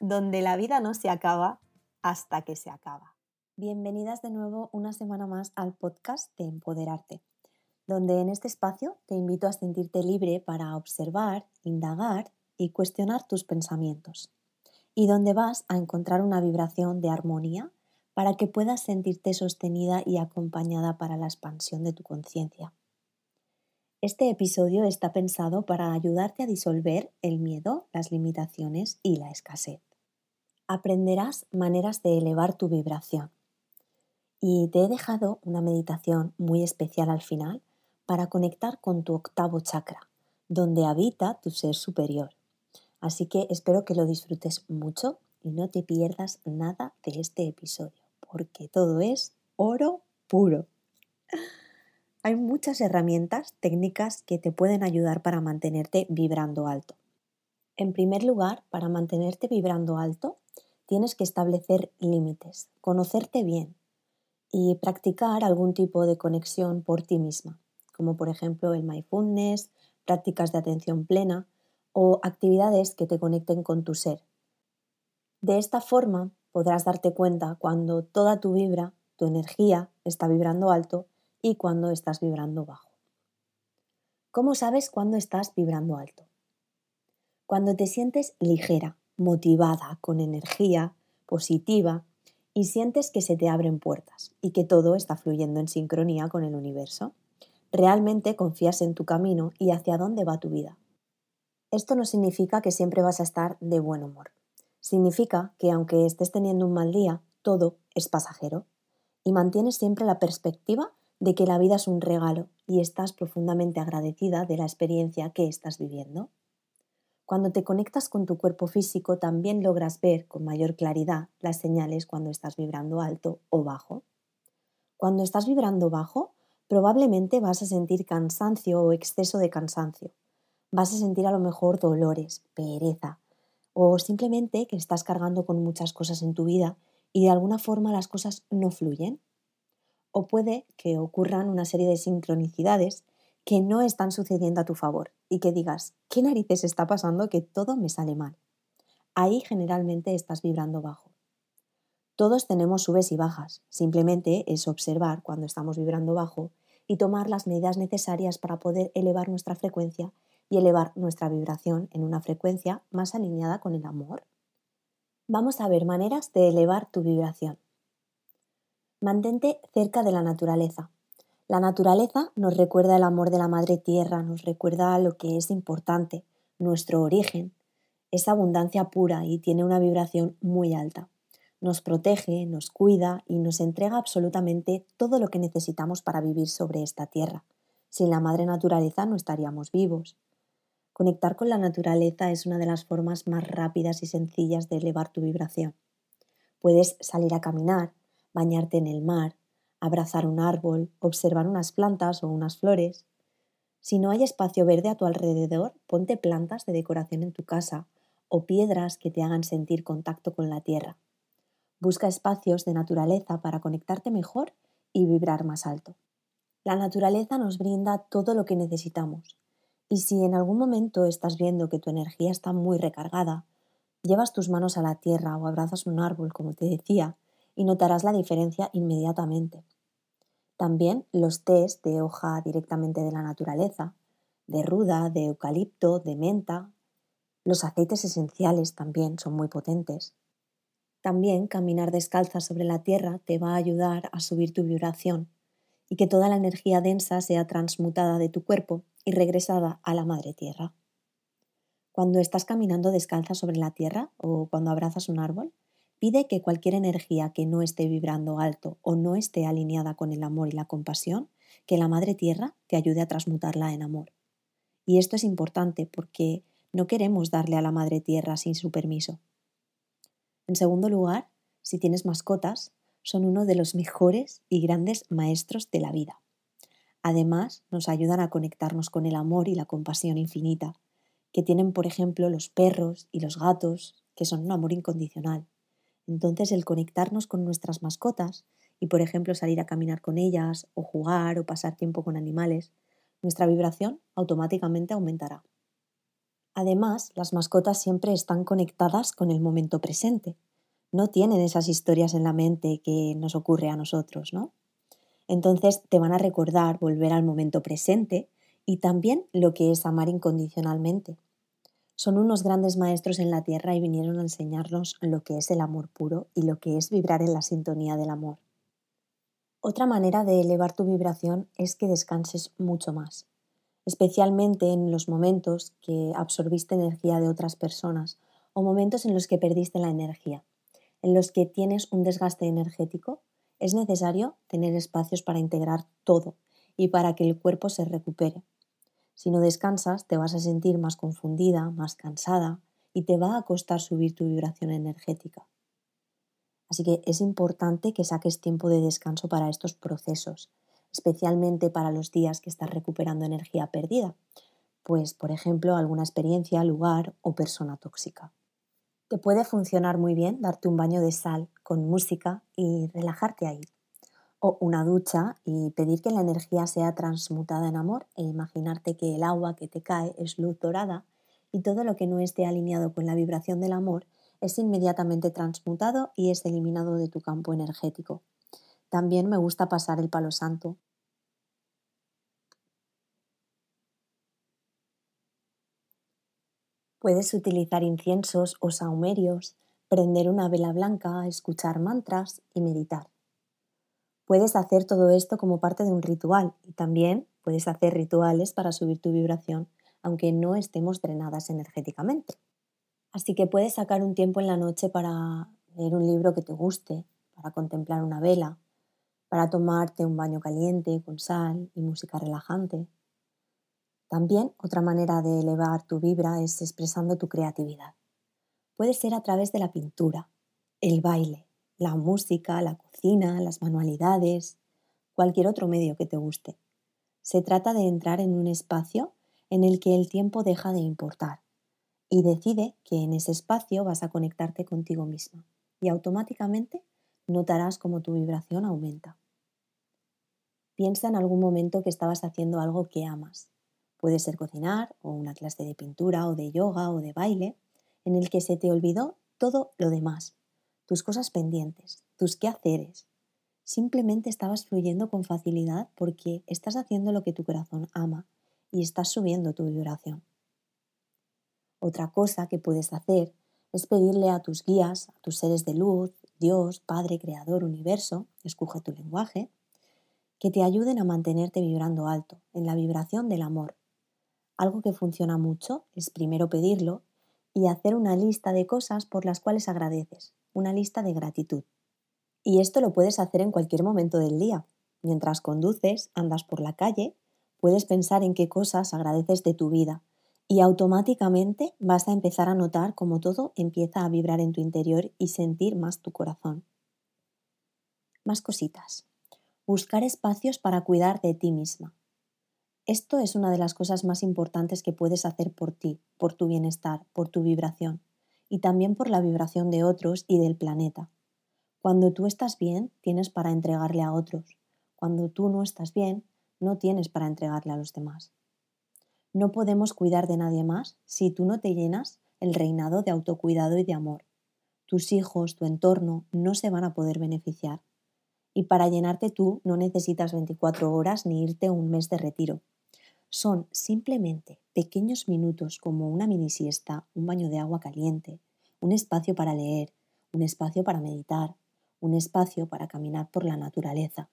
donde la vida no se acaba hasta que se acaba. Bienvenidas de nuevo una semana más al podcast de Empoderarte, donde en este espacio te invito a sentirte libre para observar, indagar y cuestionar tus pensamientos, y donde vas a encontrar una vibración de armonía para que puedas sentirte sostenida y acompañada para la expansión de tu conciencia. Este episodio está pensado para ayudarte a disolver el miedo, las limitaciones y la escasez. Aprenderás maneras de elevar tu vibración. Y te he dejado una meditación muy especial al final para conectar con tu octavo chakra, donde habita tu ser superior. Así que espero que lo disfrutes mucho y no te pierdas nada de este episodio, porque todo es oro puro. Hay muchas herramientas, técnicas que te pueden ayudar para mantenerte vibrando alto. En primer lugar, para mantenerte vibrando alto, tienes que establecer límites, conocerte bien y practicar algún tipo de conexión por ti misma, como por ejemplo el mindfulness, prácticas de atención plena o actividades que te conecten con tu ser. De esta forma podrás darte cuenta cuando toda tu vibra, tu energía, está vibrando alto y cuando estás vibrando bajo. ¿Cómo sabes cuándo estás vibrando alto? Cuando te sientes ligera, motivada, con energía, positiva y sientes que se te abren puertas y que todo está fluyendo en sincronía con el universo. Realmente confías en tu camino y hacia dónde va tu vida. Esto no significa que siempre vas a estar de buen humor. Significa que aunque estés teniendo un mal día, todo es pasajero y mantienes siempre la perspectiva de que la vida es un regalo y estás profundamente agradecida de la experiencia que estás viviendo. Cuando te conectas con tu cuerpo físico también logras ver con mayor claridad las señales cuando estás vibrando alto o bajo. Cuando estás vibrando bajo, probablemente vas a sentir cansancio o exceso de cansancio. Vas a sentir a lo mejor dolores, pereza o simplemente que estás cargando con muchas cosas en tu vida y de alguna forma las cosas no fluyen o puede que ocurran una serie de sincronicidades que no están sucediendo a tu favor y que digas, ¿qué narices está pasando que todo me sale mal? Ahí generalmente estás vibrando bajo. Todos tenemos subes y bajas, simplemente es observar cuando estamos vibrando bajo y tomar las medidas necesarias para poder elevar nuestra frecuencia y elevar nuestra vibración en una frecuencia más alineada con el amor. Vamos a ver maneras de elevar tu vibración. Mantente cerca de la naturaleza. La naturaleza nos recuerda el amor de la madre tierra, nos recuerda lo que es importante, nuestro origen. Es abundancia pura y tiene una vibración muy alta. Nos protege, nos cuida y nos entrega absolutamente todo lo que necesitamos para vivir sobre esta tierra. Sin la madre naturaleza no estaríamos vivos. Conectar con la naturaleza es una de las formas más rápidas y sencillas de elevar tu vibración. Puedes salir a caminar, bañarte en el mar, abrazar un árbol, observar unas plantas o unas flores. Si no hay espacio verde a tu alrededor, ponte plantas de decoración en tu casa o piedras que te hagan sentir contacto con la tierra. Busca espacios de naturaleza para conectarte mejor y vibrar más alto. La naturaleza nos brinda todo lo que necesitamos. Y si en algún momento estás viendo que tu energía está muy recargada, llevas tus manos a la tierra o abrazas un árbol, como te decía, y notarás la diferencia inmediatamente. También los tés de hoja directamente de la naturaleza, de ruda, de eucalipto, de menta. Los aceites esenciales también son muy potentes. También caminar descalza sobre la tierra te va a ayudar a subir tu vibración y que toda la energía densa sea transmutada de tu cuerpo y regresada a la madre tierra. Cuando estás caminando descalza sobre la tierra o cuando abrazas un árbol, pide que cualquier energía que no esté vibrando alto o no esté alineada con el amor y la compasión, que la madre tierra te ayude a transmutarla en amor. Y esto es importante porque no queremos darle a la madre tierra sin su permiso. En segundo lugar, si tienes mascotas, son uno de los mejores y grandes maestros de la vida. Además, nos ayudan a conectarnos con el amor y la compasión infinita, que tienen, por ejemplo, los perros y los gatos, que son un amor incondicional. Entonces, el conectarnos con nuestras mascotas y, por ejemplo, salir a caminar con ellas, o jugar, o pasar tiempo con animales, nuestra vibración automáticamente aumentará. Además, las mascotas siempre están conectadas con el momento presente. No tienen esas historias en la mente que nos ocurre a nosotros, ¿no? Entonces te van a recordar volver al momento presente y también lo que es amar incondicionalmente. Son unos grandes maestros en la tierra y vinieron a enseñarnos lo que es el amor puro y lo que es vibrar en la sintonía del amor. Otra manera de elevar tu vibración es que descanses mucho más, especialmente en los momentos que absorbiste energía de otras personas o momentos en los que perdiste la energía, en los que tienes un desgaste energético es necesario tener espacios para integrar todo y para que el cuerpo se recupere. Si no descansas, te vas a sentir más confundida, más cansada y te va a costar subir tu vibración energética. Así que es importante que saques tiempo de descanso para estos procesos, especialmente para los días que estás recuperando energía perdida, pues por ejemplo alguna experiencia, lugar o persona tóxica. Te puede funcionar muy bien darte un baño de sal con música y relajarte ahí. Una ducha y pedir que la energía sea transmutada en amor e imaginarte que el agua que te cae es luz dorada y todo lo que no esté alineado con la vibración del amor es inmediatamente transmutado y es eliminado de tu campo energético. También me gusta pasar el palo santo Puedes utilizar inciensos o saumerios, prender una vela blanca, escuchar mantras y meditar. Puedes hacer todo esto como parte de un ritual y también puedes hacer rituales para subir tu vibración aunque no estemos drenadas energéticamente. Así que puedes sacar un tiempo en la noche para leer un libro que te guste, para contemplar una vela, para tomarte un baño caliente con sal y música relajante, también otra manera de elevar tu vibra es expresando tu creatividad. Puede ser a través de la pintura, el baile, la música, la cocina, las manualidades, cualquier otro medio que te guste. Se trata de entrar en un espacio en el que el tiempo deja de importar y decide que en ese espacio vas a conectarte contigo misma y automáticamente notarás cómo tu vibración aumenta. Piensa en algún momento que estabas haciendo algo que amas Puede ser cocinar o una clase de pintura o de yoga o de baile en el que se te olvidó todo lo demás, tus cosas pendientes, tus quehaceres. Simplemente estabas fluyendo con facilidad porque estás haciendo lo que tu corazón ama y estás subiendo tu vibración. Otra cosa que puedes hacer es pedirle a tus guías, a tus seres de luz, Dios, Padre, Creador, Universo, escoge tu lenguaje, que te ayuden a mantenerte vibrando alto, en la vibración del amor, algo que funciona mucho es primero pedirlo y hacer una lista de cosas por las cuales agradeces, una lista de gratitud. Y esto lo puedes hacer en cualquier momento del día. Mientras conduces, andas por la calle, puedes pensar en qué cosas agradeces de tu vida y automáticamente vas a empezar a notar cómo todo empieza a vibrar en tu interior y sentir más tu corazón. Más cositas. Buscar espacios para cuidar de ti misma. Esto es una de las cosas más importantes que puedes hacer por ti, por tu bienestar, por tu vibración y también por la vibración de otros y del planeta. Cuando tú estás bien, tienes para entregarle a otros. Cuando tú no estás bien, no tienes para entregarle a los demás. No podemos cuidar de nadie más si tú no te llenas el reinado de autocuidado y de amor. Tus hijos, tu entorno, no se van a poder beneficiar. Y para llenarte tú no necesitas 24 horas ni irte un mes de retiro son simplemente pequeños minutos como una mini siesta, un baño de agua caliente, un espacio para leer, un espacio para meditar, un espacio para caminar por la naturaleza,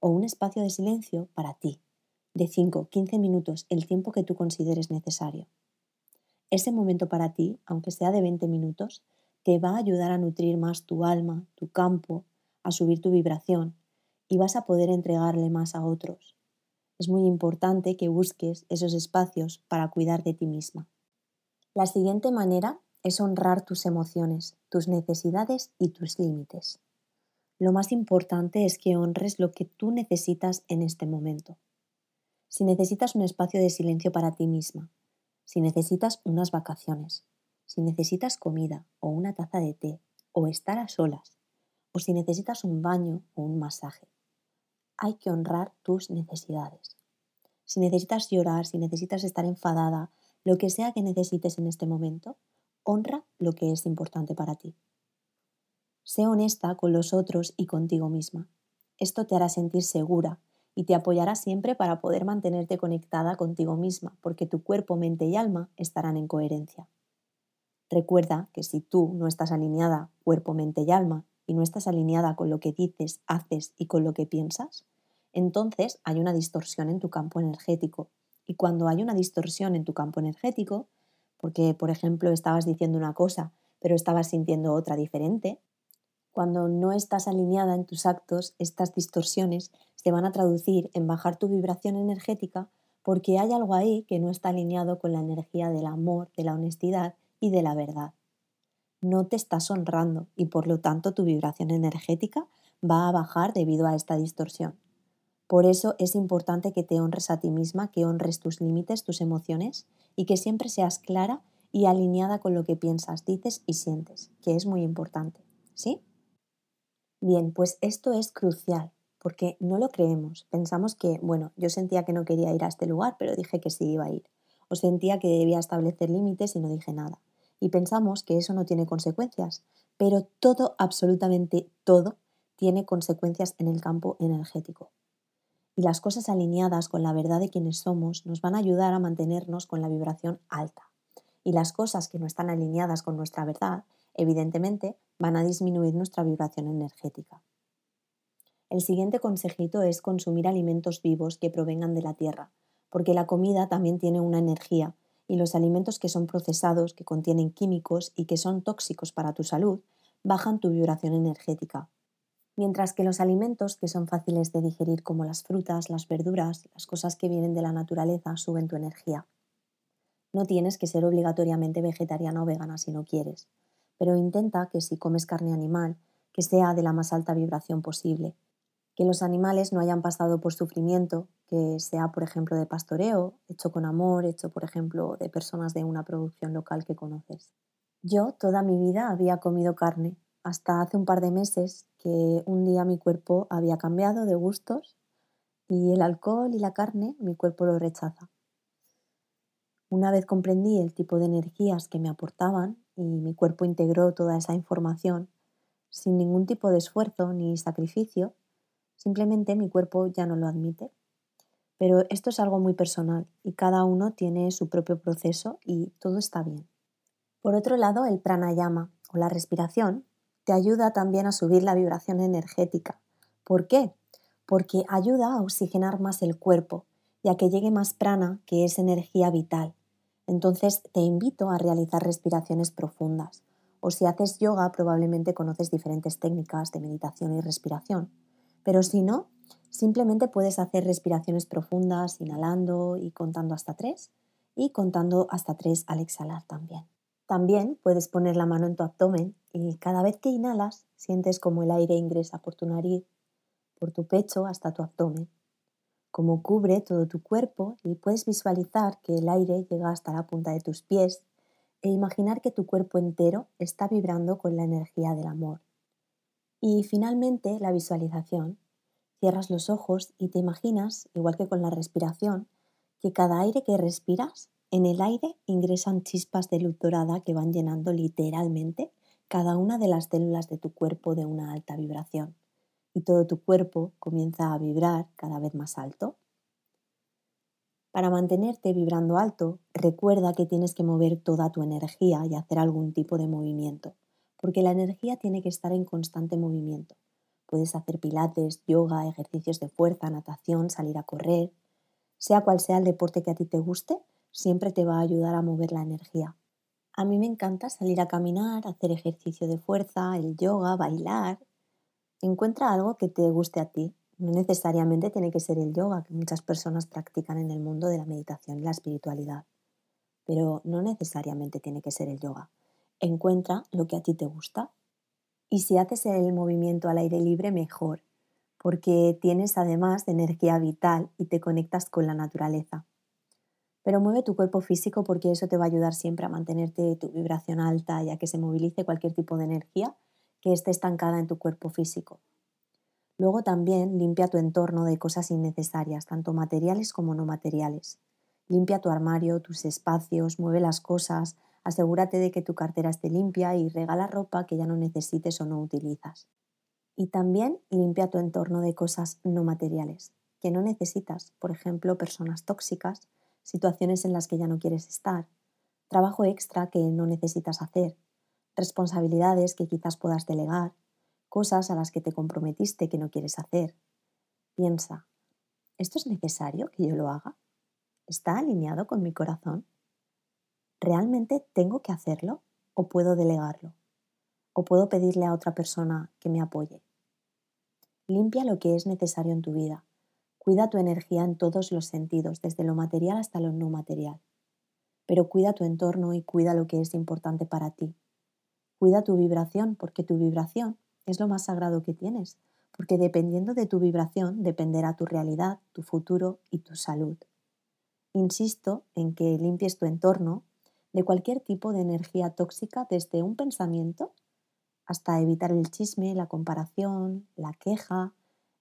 o un espacio de silencio para ti, de 5-15 minutos, el tiempo que tú consideres necesario. Ese momento para ti, aunque sea de 20 minutos, te va a ayudar a nutrir más tu alma, tu campo, a subir tu vibración y vas a poder entregarle más a otros. Es muy importante que busques esos espacios para cuidar de ti misma. La siguiente manera es honrar tus emociones, tus necesidades y tus límites. Lo más importante es que honres lo que tú necesitas en este momento. Si necesitas un espacio de silencio para ti misma, si necesitas unas vacaciones, si necesitas comida o una taza de té o estar a solas, o si necesitas un baño o un masaje. Hay que honrar tus necesidades. Si necesitas llorar, si necesitas estar enfadada, lo que sea que necesites en este momento, honra lo que es importante para ti. Sé honesta con los otros y contigo misma. Esto te hará sentir segura y te apoyará siempre para poder mantenerte conectada contigo misma, porque tu cuerpo, mente y alma estarán en coherencia. Recuerda que si tú no estás alineada cuerpo, mente y alma, y no estás alineada con lo que dices, haces y con lo que piensas, entonces hay una distorsión en tu campo energético. Y cuando hay una distorsión en tu campo energético, porque por ejemplo estabas diciendo una cosa, pero estabas sintiendo otra diferente, cuando no estás alineada en tus actos, estas distorsiones se van a traducir en bajar tu vibración energética porque hay algo ahí que no está alineado con la energía del amor, de la honestidad y de la verdad. No te estás honrando y por lo tanto tu vibración energética va a bajar debido a esta distorsión. Por eso es importante que te honres a ti misma, que honres tus límites, tus emociones y que siempre seas clara y alineada con lo que piensas, dices y sientes, que es muy importante. ¿Sí? Bien, pues esto es crucial, porque no lo creemos. Pensamos que, bueno, yo sentía que no quería ir a este lugar, pero dije que sí iba a ir. O sentía que debía establecer límites y no dije nada. Y pensamos que eso no tiene consecuencias, pero todo, absolutamente todo, tiene consecuencias en el campo energético. Y las cosas alineadas con la verdad de quienes somos nos van a ayudar a mantenernos con la vibración alta. Y las cosas que no están alineadas con nuestra verdad, evidentemente, van a disminuir nuestra vibración energética. El siguiente consejito es consumir alimentos vivos que provengan de la tierra, porque la comida también tiene una energía y los alimentos que son procesados, que contienen químicos y que son tóxicos para tu salud, bajan tu vibración energética. Mientras que los alimentos que son fáciles de digerir como las frutas, las verduras, las cosas que vienen de la naturaleza, suben tu energía. No tienes que ser obligatoriamente vegetariana o vegana si no quieres pero intenta que si comes carne animal, que sea de la más alta vibración posible, que los animales no hayan pasado por sufrimiento, que sea, por ejemplo, de pastoreo, hecho con amor, hecho, por ejemplo, de personas de una producción local que conoces. Yo toda mi vida había comido carne, hasta hace un par de meses que un día mi cuerpo había cambiado de gustos y el alcohol y la carne mi cuerpo lo rechaza. Una vez comprendí el tipo de energías que me aportaban y mi cuerpo integró toda esa información sin ningún tipo de esfuerzo ni sacrificio, simplemente mi cuerpo ya no lo admite. Pero esto es algo muy personal y cada uno tiene su propio proceso y todo está bien. Por otro lado, el pranayama o la respiración te ayuda también a subir la vibración energética. ¿Por qué? Porque ayuda a oxigenar más el cuerpo y a que llegue más prana, que es energía vital. Entonces te invito a realizar respiraciones profundas. O si haces yoga, probablemente conoces diferentes técnicas de meditación y respiración. Pero si no, simplemente puedes hacer respiraciones profundas inhalando y contando hasta tres y contando hasta tres al exhalar también. También puedes poner la mano en tu abdomen y cada vez que inhalas sientes como el aire ingresa por tu nariz, por tu pecho hasta tu abdomen como cubre todo tu cuerpo y puedes visualizar que el aire llega hasta la punta de tus pies e imaginar que tu cuerpo entero está vibrando con la energía del amor. Y finalmente la visualización. Cierras los ojos y te imaginas, igual que con la respiración, que cada aire que respiras, en el aire ingresan chispas de luz dorada que van llenando literalmente cada una de las células de tu cuerpo de una alta vibración y todo tu cuerpo comienza a vibrar cada vez más alto. Para mantenerte vibrando alto, recuerda que tienes que mover toda tu energía y hacer algún tipo de movimiento, porque la energía tiene que estar en constante movimiento. Puedes hacer pilates, yoga, ejercicios de fuerza, natación, salir a correr. Sea cual sea el deporte que a ti te guste, siempre te va a ayudar a mover la energía. A mí me encanta salir a caminar, hacer ejercicio de fuerza, el yoga, bailar. Encuentra algo que te guste a ti. No necesariamente tiene que ser el yoga, que muchas personas practican en el mundo de la meditación y la espiritualidad. Pero no necesariamente tiene que ser el yoga. Encuentra lo que a ti te gusta. Y si haces el movimiento al aire libre, mejor, porque tienes además de energía vital y te conectas con la naturaleza. Pero mueve tu cuerpo físico porque eso te va a ayudar siempre a mantenerte tu vibración alta y a que se movilice cualquier tipo de energía que esté estancada en tu cuerpo físico. Luego también limpia tu entorno de cosas innecesarias, tanto materiales como no materiales. Limpia tu armario, tus espacios, mueve las cosas, asegúrate de que tu cartera esté limpia y regala ropa que ya no necesites o no utilizas. Y también limpia tu entorno de cosas no materiales, que no necesitas, por ejemplo, personas tóxicas, situaciones en las que ya no quieres estar, trabajo extra que no necesitas hacer, responsabilidades que quizás puedas delegar, cosas a las que te comprometiste que no quieres hacer. Piensa, ¿esto es necesario que yo lo haga? ¿Está alineado con mi corazón? ¿Realmente tengo que hacerlo o puedo delegarlo? ¿O puedo pedirle a otra persona que me apoye? Limpia lo que es necesario en tu vida. Cuida tu energía en todos los sentidos, desde lo material hasta lo no material. Pero cuida tu entorno y cuida lo que es importante para ti. Cuida tu vibración, porque tu vibración es lo más sagrado que tienes, porque dependiendo de tu vibración dependerá tu realidad, tu futuro y tu salud. Insisto en que limpies tu entorno de cualquier tipo de energía tóxica desde un pensamiento hasta evitar el chisme, la comparación, la queja,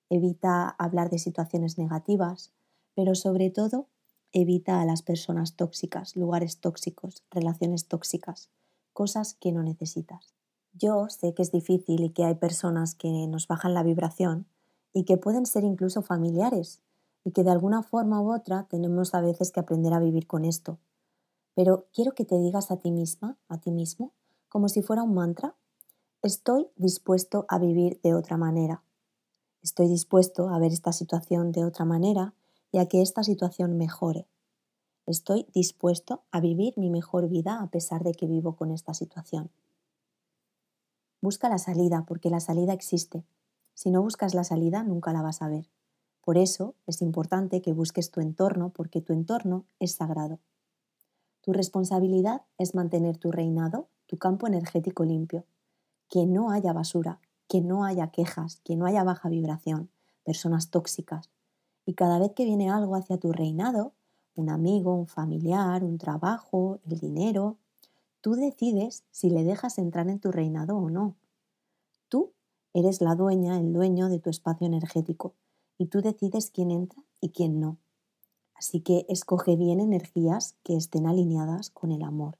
evita hablar de situaciones negativas, pero sobre todo evita a las personas tóxicas, lugares tóxicos, relaciones tóxicas, cosas que no necesitas. Yo sé que es difícil y que hay personas que nos bajan la vibración y que pueden ser incluso familiares y que de alguna forma u otra tenemos a veces que aprender a vivir con esto. Pero quiero que te digas a ti misma, a ti mismo, como si fuera un mantra, estoy dispuesto a vivir de otra manera. Estoy dispuesto a ver esta situación de otra manera y a que esta situación mejore. Estoy dispuesto a vivir mi mejor vida a pesar de que vivo con esta situación. Busca la salida, porque la salida existe. Si no buscas la salida, nunca la vas a ver. Por eso es importante que busques tu entorno, porque tu entorno es sagrado. Tu responsabilidad es mantener tu reinado, tu campo energético limpio. Que no haya basura, que no haya quejas, que no haya baja vibración, personas tóxicas. Y cada vez que viene algo hacia tu reinado, un amigo, un familiar, un trabajo, el dinero, Tú decides si le dejas entrar en tu reinado o no. Tú eres la dueña, el dueño de tu espacio energético y tú decides quién entra y quién no. Así que escoge bien energías que estén alineadas con el amor.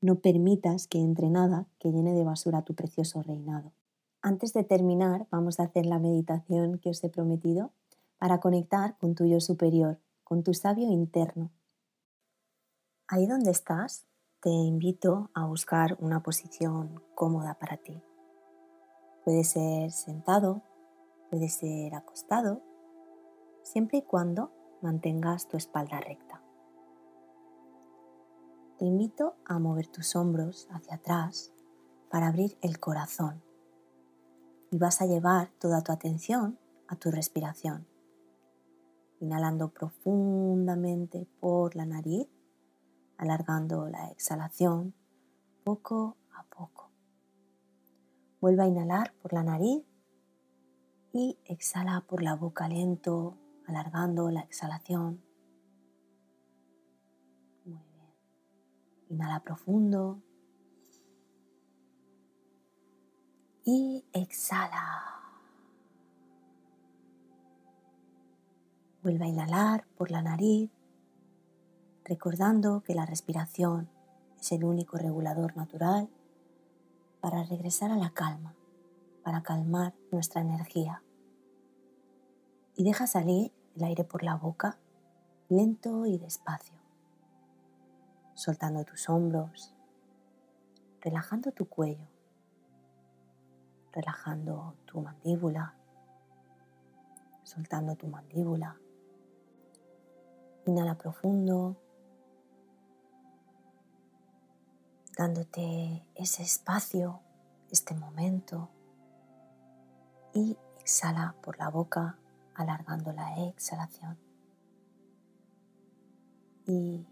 No permitas que entre nada que llene de basura tu precioso reinado. Antes de terminar, vamos a hacer la meditación que os he prometido para conectar con tu yo superior, con tu sabio interno. Ahí donde estás, te invito a buscar una posición cómoda para ti. Puede ser sentado, puede ser acostado, siempre y cuando mantengas tu espalda recta. Te invito a mover tus hombros hacia atrás para abrir el corazón y vas a llevar toda tu atención a tu respiración, inhalando profundamente por la nariz alargando la exhalación poco a poco. Vuelve a inhalar por la nariz y exhala por la boca lento, alargando la exhalación. Muy bien. Inhala profundo y exhala. Vuelve a inhalar por la nariz recordando que la respiración es el único regulador natural para regresar a la calma, para calmar nuestra energía. Y deja salir el aire por la boca lento y despacio, soltando tus hombros, relajando tu cuello relajando tu mandíbula, soltando tu mandíbula. Inhala profundo, dándote ese espacio, este momento y exhala por la boca alargando la exhalación. Y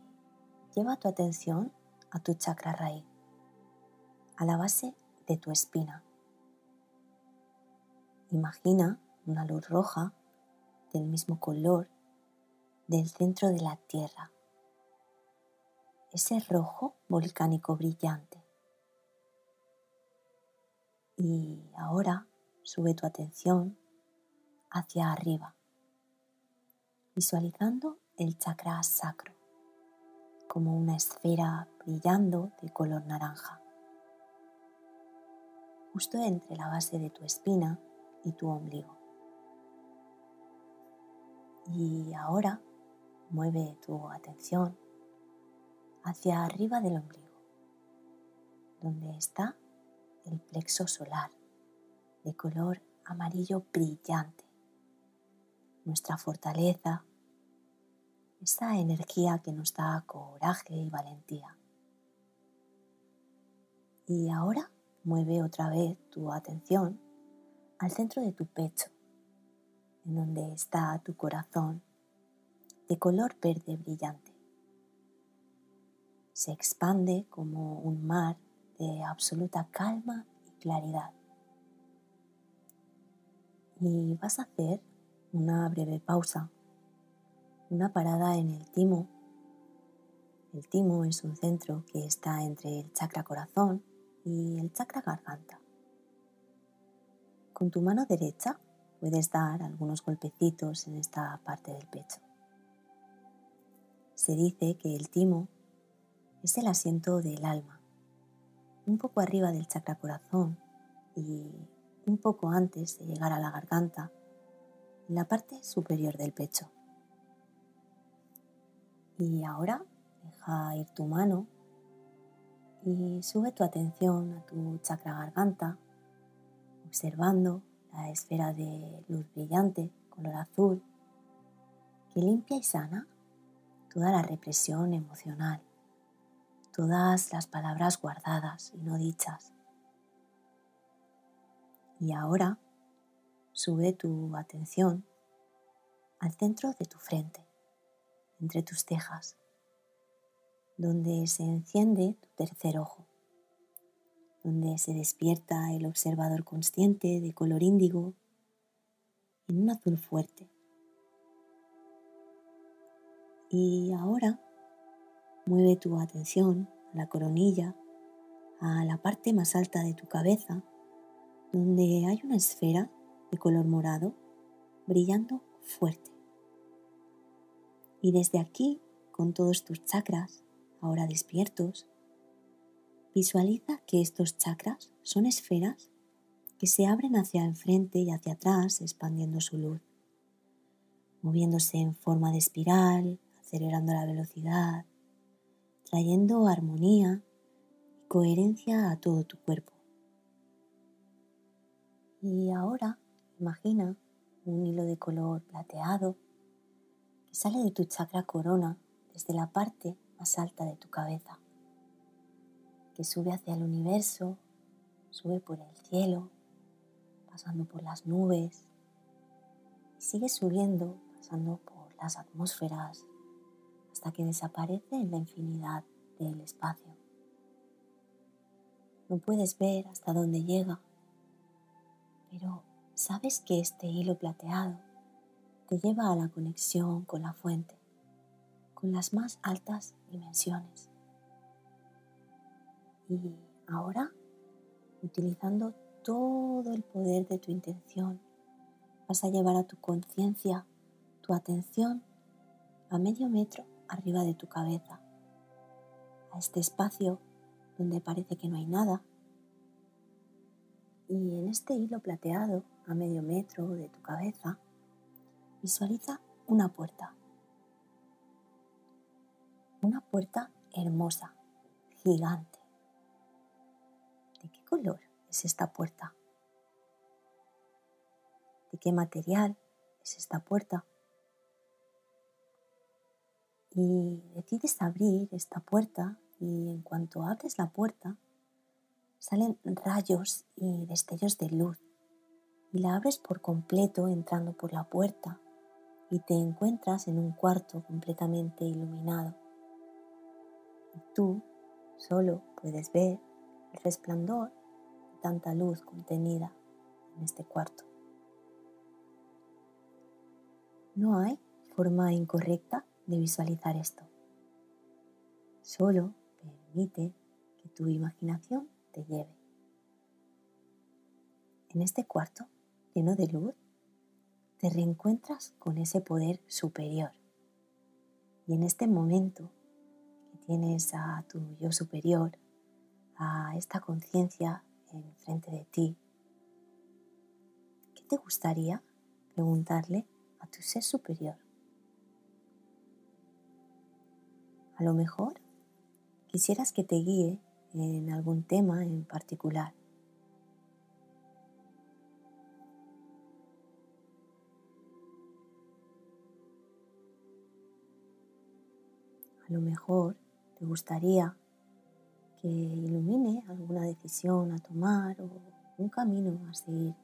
lleva tu atención a tu chakra raíz, a la base de tu espina. Imagina una luz roja del mismo color del centro de la Tierra, ese rojo volcánico brillante. Y ahora sube tu atención hacia arriba, visualizando el chakra sacro como una esfera brillando de color naranja, justo entre la base de tu espina y tu ombligo. Y ahora mueve tu atención hacia arriba del ombligo, donde está el plexo solar de color amarillo brillante, nuestra fortaleza, esa energía que nos da coraje y valentía. Y ahora mueve otra vez tu atención al centro de tu pecho, en donde está tu corazón de color verde brillante. Se expande como un mar de absoluta calma y claridad. Y vas a hacer una breve pausa, una parada en el timo. El timo es un centro que está entre el chakra corazón y el chakra garganta. Con tu mano derecha puedes dar algunos golpecitos en esta parte del pecho. Se dice que el timo es el asiento del alma, un poco arriba del chakra corazón y un poco antes de llegar a la garganta, la parte superior del pecho. Y ahora deja ir tu mano y sube tu atención a tu chakra garganta observando la esfera de luz brillante, color azul, que limpia y sana toda la represión emocional, todas las palabras guardadas y no dichas. Y ahora sube tu atención al centro de tu frente, entre tus cejas, donde se enciende tu tercer ojo donde se despierta el observador consciente de color índigo en un azul fuerte. Y ahora mueve tu atención a la coronilla, a la parte más alta de tu cabeza, donde hay una esfera de color morado brillando fuerte. Y desde aquí, con todos tus chakras, ahora despiertos, Visualiza que estos chakras son esferas que se abren hacia enfrente y hacia atrás expandiendo su luz, moviéndose en forma de espiral, acelerando la velocidad, trayendo armonía y coherencia a todo tu cuerpo. Y ahora imagina un hilo de color plateado que sale de tu chakra corona desde la parte más alta de tu cabeza que sube hacia el universo, sube por el cielo, pasando por las nubes y sigue subiendo, pasando por las atmósferas, hasta que desaparece en la infinidad del espacio. No puedes ver hasta dónde llega, pero sabes que este hilo plateado te lleva a la conexión con la fuente, con las más altas dimensiones. Y ahora, utilizando todo el poder de tu intención, vas a llevar a tu conciencia, tu atención a medio metro arriba de tu cabeza, a este espacio donde parece que no hay nada. Y en este hilo plateado a medio metro de tu cabeza, visualiza una puerta. Una puerta hermosa, gigante color es esta puerta? qué material es esta puerta. Y decides abrir esta puerta y en cuanto abres la puerta salen rayos y destellos de luz y la abres por completo entrando por la puerta y te encuentras en un cuarto completamente iluminado. Y tú solo puedes ver el resplandor de tanta luz contenida en este cuarto. No hay forma incorrecta de visualizar esto. Solo permite que tu imaginación te lleve. En este cuarto lleno de luz, te reencuentras con ese poder superior. Y en este momento que tienes a tu yo superior, a esta conciencia enfrente de ti, ¿qué te gustaría preguntarle a tu ser superior? A lo mejor quisieras que te guíe en algún tema en particular. A lo mejor te gustaría que ilumine alguna decisión a tomar o un camino a seguir.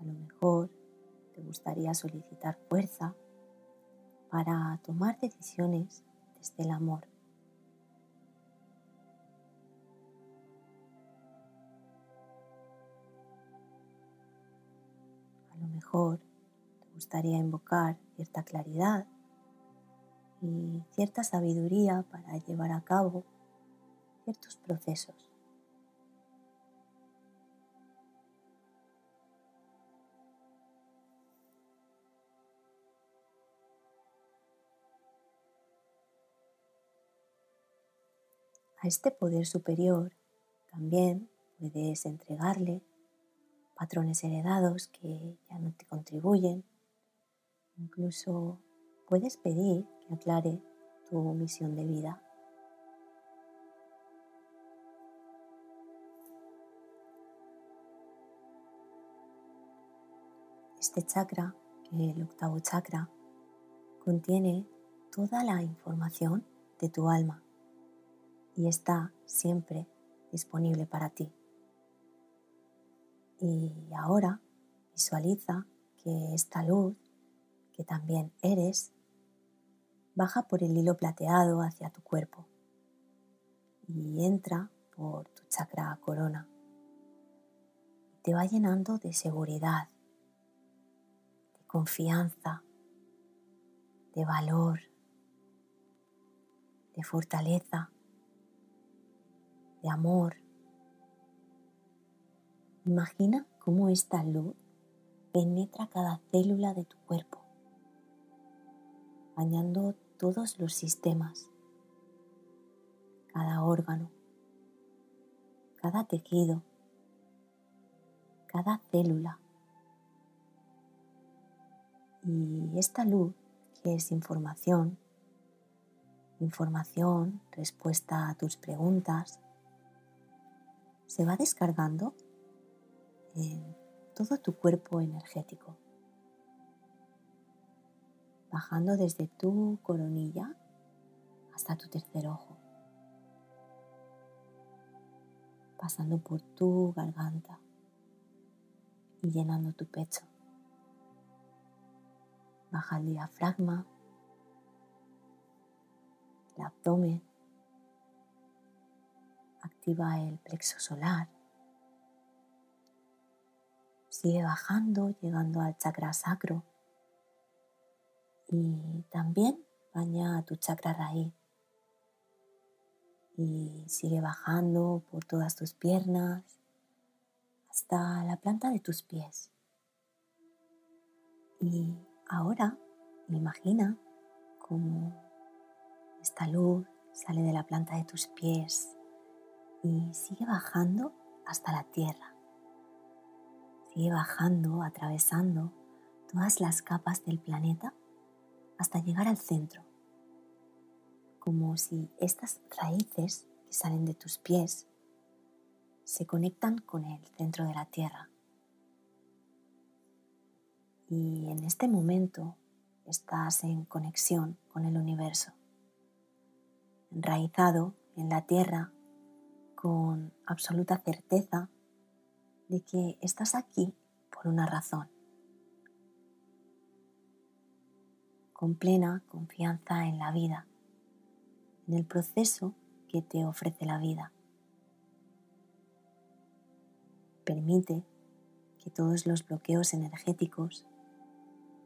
A lo mejor gustaría solicitar fuerza para tomar decisiones desde el amor. mejor te gustaría invocar cierta claridad y cierta sabiduría para llevar a cabo ciertos procesos. Este poder superior también puedes entregarle patrones heredados que ya no te contribuyen. Incluso puedes pedir que aclare tu misión de vida. Este chakra, el octavo chakra, contiene toda la información de tu alma y está siempre disponible para ti. Y ahora visualiza que esta luz, que también eres, baja por el hilo plateado hacia tu cuerpo y entra por tu chakra corona. Te va llenando de seguridad, de confianza, de valor, de fortaleza, de amor Imagina cómo esta luz penetra cada célula de tu cuerpo, bañando todos los sistemas, cada órgano, cada tejido, cada célula. Y esta luz, que es información, información, respuesta a tus preguntas, se va descargando en todo tu cuerpo energético, bajando desde tu coronilla hasta tu tercer ojo, pasando por tu garganta y llenando tu pecho. Baja el diafragma, el abdomen, activa el plexo solar Sigue bajando, llegando al chakra sacro. Y también baña a tu chakra raíz. Y sigue bajando por todas tus piernas hasta la planta de tus pies. Y ahora imagina cómo esta luz sale de la planta de tus pies y sigue bajando hasta la tierra. Sigue bajando, atravesando todas las capas del planeta hasta llegar al centro, como si estas raíces que salen de tus pies se conectan con el centro de la tierra. Y en este momento estás en conexión con el universo, enraizado en la tierra con absoluta certeza de que estás aquí por una razón. Con plena confianza en la vida, en el proceso que te ofrece la vida. Permite que todos los bloqueos energéticos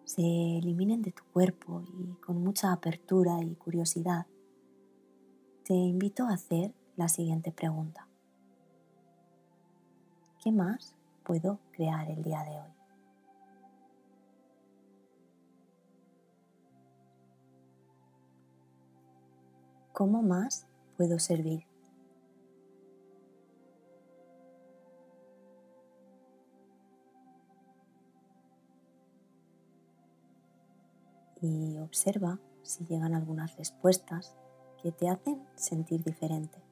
se eliminen de tu cuerpo y con mucha apertura y curiosidad te invito a hacer la siguiente pregunta. ¿Qué más puedo crear el día de hoy? ¿Cómo más puedo servir? Y observa si llegan algunas respuestas que te hacen sentir diferente.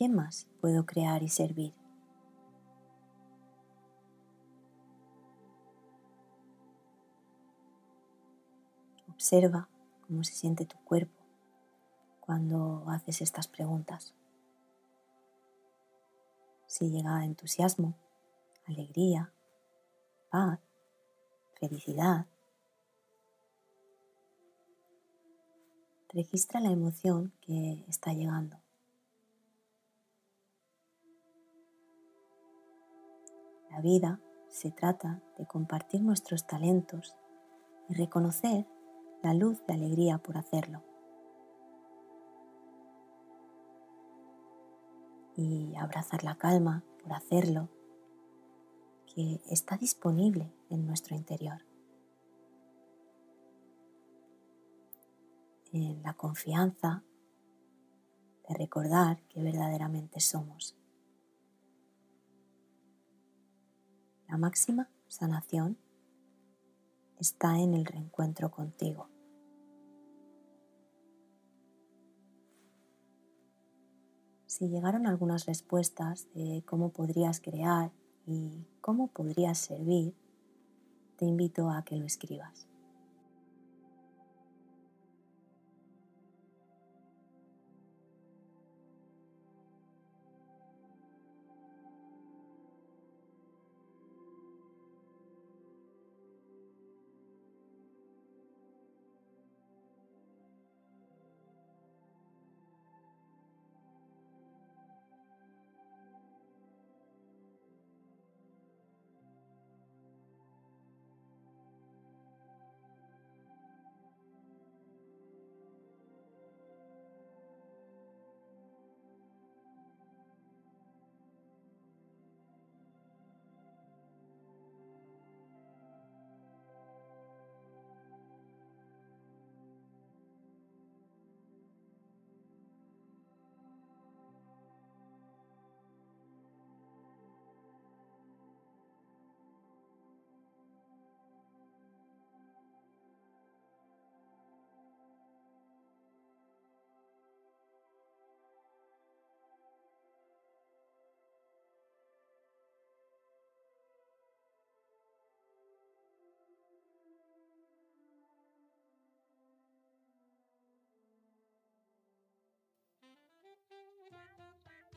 ¿Qué más puedo crear y servir? Observa cómo se siente tu cuerpo cuando haces estas preguntas. Si llega entusiasmo, alegría, paz, felicidad. Registra la emoción que está llegando. La vida se trata de compartir nuestros talentos y reconocer la luz de alegría por hacerlo. Y abrazar la calma por hacerlo, que está disponible en nuestro interior. En la confianza de recordar que verdaderamente somos. La máxima sanación está en el reencuentro contigo. Si llegaron algunas respuestas de cómo podrías crear y cómo podrías servir, te invito a que lo escribas.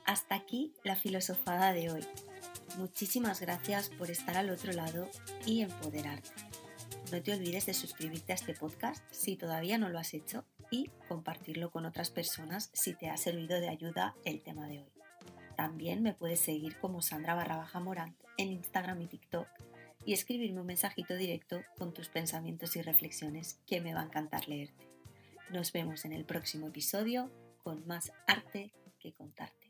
Hasta aquí la filosofada de hoy. Muchísimas gracias por estar al otro lado y empoderarte. No te olvides de suscribirte a este podcast si todavía no lo has hecho y compartirlo con otras personas si te ha servido de ayuda el tema de hoy. También me puedes seguir como Sandra barra baja Morant en Instagram y TikTok y escribirme un mensajito directo con tus pensamientos y reflexiones que me va a encantar leerte. Nos vemos en el próximo episodio con más arte que contarte.